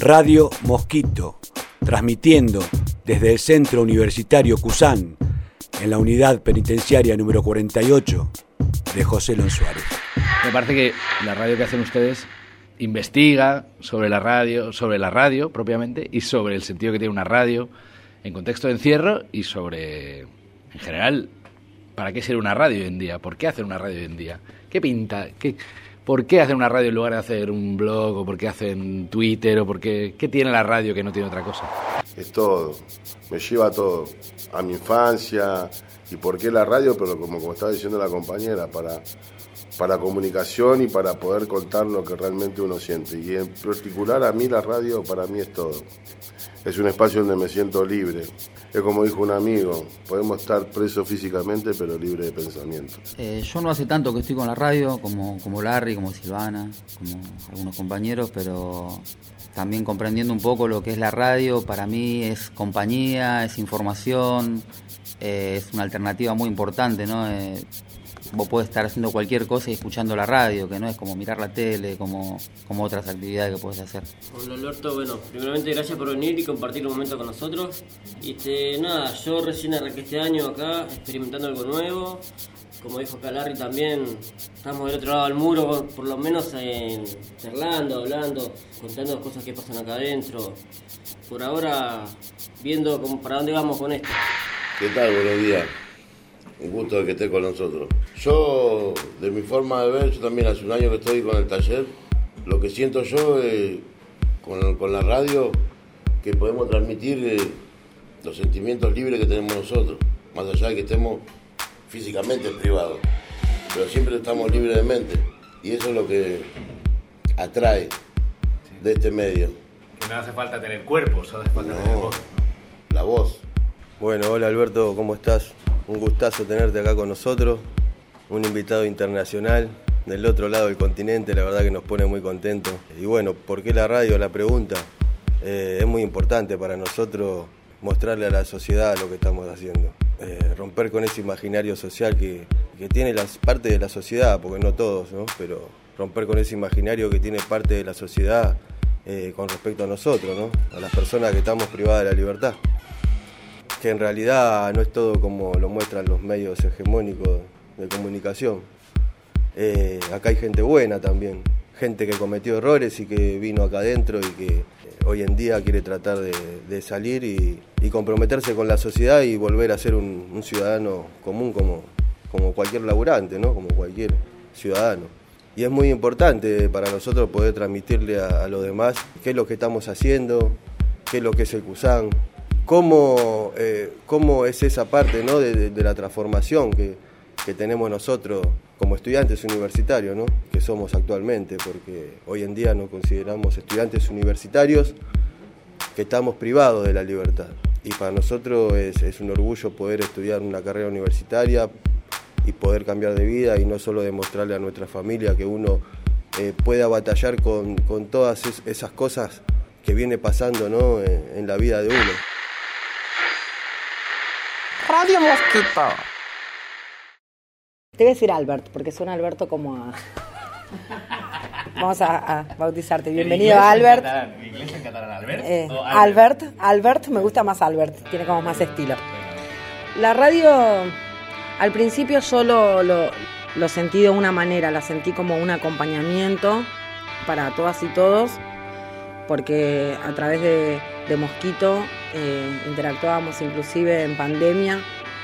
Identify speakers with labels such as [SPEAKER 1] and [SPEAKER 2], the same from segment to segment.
[SPEAKER 1] Radio Mosquito, transmitiendo desde el Centro Universitario Cusán, en la unidad penitenciaria número 48 de José Lon Suárez.
[SPEAKER 2] Me parece que la radio que hacen ustedes investiga sobre la radio, sobre la radio propiamente y sobre el sentido que tiene una radio en contexto de encierro y sobre, en general, ¿para qué ser una radio hoy en día? ¿Por qué hacer una radio hoy en día? ¿Qué pinta? ¿Qué, ¿Por qué hacer una radio en lugar de hacer un blog? ¿O por qué hacen Twitter? ¿O por qué, qué tiene la radio que no tiene otra cosa?
[SPEAKER 3] Es todo, me lleva a todo, a mi infancia y por qué la radio, pero como, como estaba diciendo la compañera, para, para comunicación y para poder contar lo que realmente uno siente. Y en particular a mí la radio para mí es todo. Es un espacio donde me siento libre. Es como dijo un amigo, podemos estar presos físicamente pero libre de pensamiento.
[SPEAKER 4] Eh, yo no hace tanto que estoy con la radio, como, como Larry, como Silvana, como algunos compañeros, pero también comprendiendo un poco lo que es la radio, para mí es compañía, es información, eh, es una alternativa muy importante, ¿no? Eh, vos podés estar haciendo cualquier cosa y escuchando la radio, que no es como mirar la tele, como, como otras actividades que podés hacer.
[SPEAKER 5] Hola Alberto, bueno, primeramente gracias por venir y compartir un momento con nosotros. Y este, nada, yo recién arranqué este año acá experimentando algo nuevo. Como dijo Calari también, estamos del otro lado del muro, por lo menos en, charlando, hablando, contando cosas que pasan acá adentro. Por ahora, viendo cómo, para dónde vamos con esto.
[SPEAKER 3] ¿Qué tal? Buenos días. Un gusto de que esté con nosotros. Yo, de mi forma de ver, yo también hace un año que estoy con el taller. Lo que siento yo eh, con, con, la radio, que podemos transmitir eh, los sentimientos libres que tenemos nosotros, más allá de que estemos físicamente privados, pero siempre estamos libres de mente. Y eso es lo que atrae de este medio.
[SPEAKER 2] Que no hace falta tener cuerpo, solo hace falta
[SPEAKER 3] No,
[SPEAKER 2] tener voz.
[SPEAKER 3] La voz.
[SPEAKER 6] Bueno, hola Alberto, ¿cómo estás? Un gustazo tenerte acá con nosotros, un invitado internacional del otro lado del continente, la verdad que nos pone muy contentos. Y bueno, ¿por qué la radio? La pregunta. Eh, es muy importante para nosotros mostrarle a la sociedad lo que estamos haciendo. Eh, romper con ese imaginario social que, tiene las, parte de la sociedad, porque no todos, ¿no? pero romper con ese imaginario que tiene parte de la sociedad eh, con respecto a nosotros, ¿no? a las personas que estamos privadas de la libertad que en realidad no es todo como lo muestran los medios hegemónicos de comunicación. Eh, acá hay gente buena también, gente que cometió errores y que vino acá adentro y que eh, hoy en día quiere tratar de, salir y, comprometerse con la sociedad y volver a ser un, un ciudadano común como, como cualquier laburante, ¿no? como cualquier ciudadano. Y es muy importante para nosotros poder transmitirle a, a los demás qué es lo que estamos haciendo, qué es lo que es el CUSAN, cómo, eh, cómo es esa parte ¿no? de, la transformación que, que, tenemos nosotros como estudiantes universitarios, ¿no? que somos actualmente, porque hoy en día nos consideramos estudiantes universitarios que estamos privados de la libertad. Y para nosotros es, un orgullo poder estudiar una carrera universitaria y poder cambiar de vida y no solo demostrarle a nuestra familia que uno eh, pueda batallar con, con todas es, esas cosas que viene pasando ¿no? en la vida de uno.
[SPEAKER 7] Radio Mosquito.
[SPEAKER 8] Te voy a decir Albert, porque suena Alberto como a... Vamos a, a bautizarte. Bienvenido,
[SPEAKER 2] ¿En
[SPEAKER 8] Albert.
[SPEAKER 2] En catalán, ¿En inglés en catalán, Albert?
[SPEAKER 8] Eh,
[SPEAKER 2] ¿O
[SPEAKER 8] Albert, Albert, me gusta más Albert, tiene como más estilo. La radio, al principio solo lo, lo sentí de una manera, la sentí como un acompañamiento para todas y todos, porque a través de, de Mosquito eh, interactuábamos inclusive en pandemia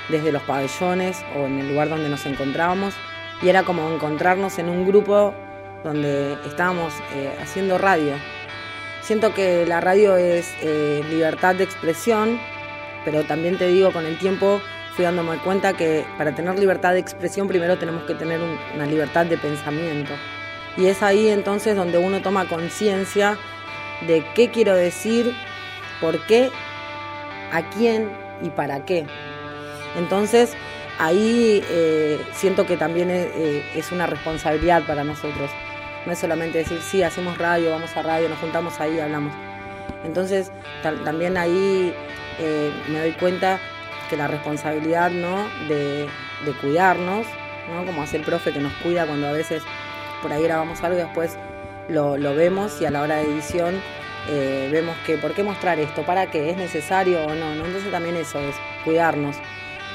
[SPEAKER 8] desde los pabellones o en el lugar donde nos encontrábamos y era como encontrarnos en un grupo donde estábamos eh, haciendo radio. Siento que la radio es eh, libertad de expresión, pero también te digo, con el tiempo fui dándome cuenta que para tener libertad de expresión primero tenemos que tener un, una libertad de pensamiento. Y es ahí entonces donde uno toma conciencia de qué quiero decir, por qué, a quién y para qué. Entonces ahí eh, siento que también es, eh, es, una responsabilidad para nosotros. No es solamente decir, sí, hacemos radio, vamos a radio, nos juntamos ahí, hablamos. Entonces también ahí eh, me doy cuenta que la responsabilidad ¿no? de, cuidarnos, ¿no? como hace el profe que nos cuida cuando a veces por ahí grabamos algo y después lo, vemos y a la hora de edición eh, vemos que por qué mostrar esto, para qué, es necesario o no, ¿no? Entonces también eso es cuidarnos.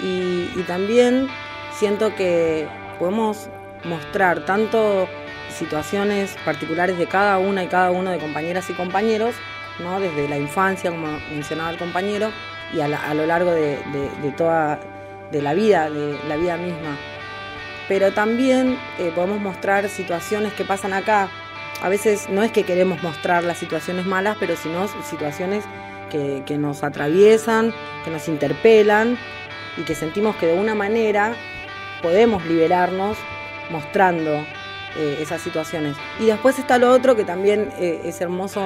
[SPEAKER 8] Y, y también siento que podemos mostrar tanto situaciones particulares de cada una y cada uno de compañeras y compañeros, ¿no? desde la infancia, como mencionaba el compañero, y a, lo largo de, toda de la vida, de la vida misma. Pero también eh, podemos mostrar situaciones que pasan acá. A veces no es que queremos mostrar las situaciones malas, pero sino situaciones que, nos atraviesan, que nos interpelan y que sentimos que de una manera podemos liberarnos mostrando eh, esas situaciones. Y después está lo otro que también eh, es hermoso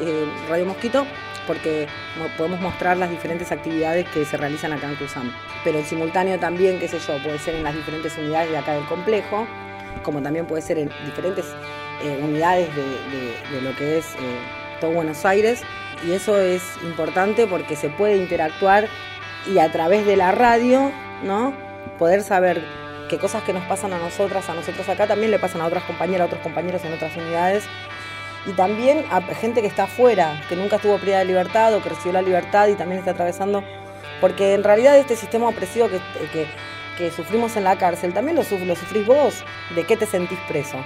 [SPEAKER 8] eh, Radio Mosquito, porque podemos mostrar las diferentes actividades que se realizan acá en Cruzam. Pero en simultáneo también, qué sé yo, puede ser en las diferentes unidades de acá del complejo, como también puede ser en diferentes unidades de, lo que es todo Buenos Aires. Y eso es importante porque se puede interactuar y a través de la radio, ¿no? Poder saber que cosas que nos pasan a nosotras, a nosotros acá, también le pasan a otras compañeras, a otros compañeros en otras unidades. Y también a gente que está afuera, que nunca estuvo privada de libertad o que recibió la libertad y también está atravesando. Porque en realidad este sistema opresivo que, que, sufrimos en la cárcel, también lo, lo sufrís vos. ¿De qué te sentís preso?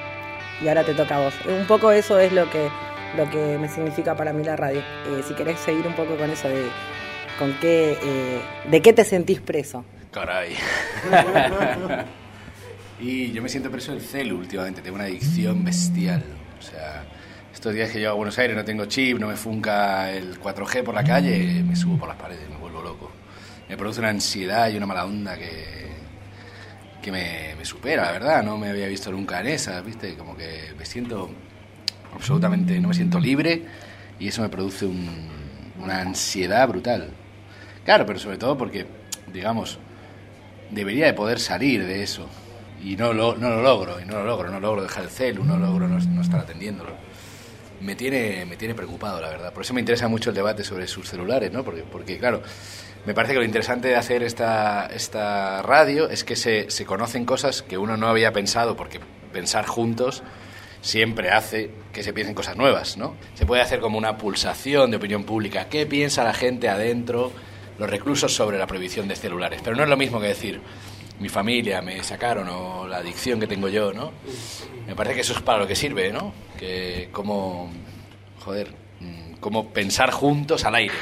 [SPEAKER 8] Y ahora te toca a vos. Un poco eso es lo que, lo que me significa para mí la radio. Eh, si querés seguir un poco con eso de con qué, eh, de qué te sentís preso.
[SPEAKER 2] Caray. y yo me siento preso del celu últimamente, tengo una adicción bestial. O sea, estos días que llego a Buenos Aires no tengo chip, no me funca el 4G por la calle, me subo por las paredes, me vuelvo loco. Me produce una ansiedad y una mala onda que, que me, me supera, la verdad. No me había visto nunca en esa, ¿viste? Como que me siento absolutamente, no me siento libre y eso me produce una ansiedad brutal. Claro, pero sobre todo porque, digamos, debería de poder salir de eso. Y no lo, no lo logro, y no lo logro, no logro dejar el celu, no logro no, estar atendiéndolo. Me tiene, me tiene preocupado, la verdad. Por eso me interesa mucho el debate sobre sus celulares, ¿no? Porque, porque claro, me parece que lo interesante de hacer esta, esta radio es que se, se conocen cosas que uno no había pensado, porque pensar juntos siempre hace que se piensen cosas nuevas, ¿no? Se puede hacer como una pulsación de opinión pública. ¿Qué piensa la gente adentro? los reclusos sobre la prohibición de celulares. Pero no es lo mismo que decir, mi familia me sacaron o la adicción que tengo yo, ¿no? Me parece que eso es para lo que sirve, ¿no? Que como, joder, mm, como pensar juntos al aire.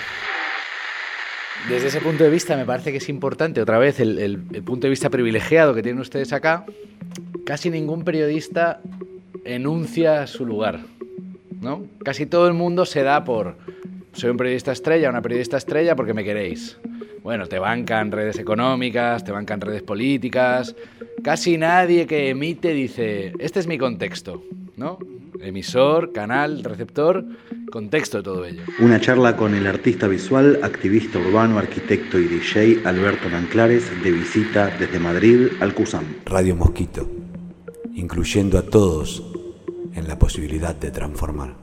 [SPEAKER 2] Desde ese punto de vista me parece que es importante, otra vez, el, el punto de vista privilegiado que tienen ustedes acá. Casi ningún periodista enuncia su lugar, ¿no? Casi todo el mundo se da por soy un periodista estrella, una periodista estrella porque me queréis. Bueno, te bancan redes económicas, te bancan redes políticas. Casi nadie que emite dice, este es mi contexto, ¿no? Emisor, canal, receptor, contexto de todo ello.
[SPEAKER 9] Una charla con el artista visual, activista urbano, arquitecto y DJ Alberto Nanclares de visita desde Madrid al CUSAM.
[SPEAKER 1] Radio Mosquito, incluyendo a todos en la posibilidad de transformar.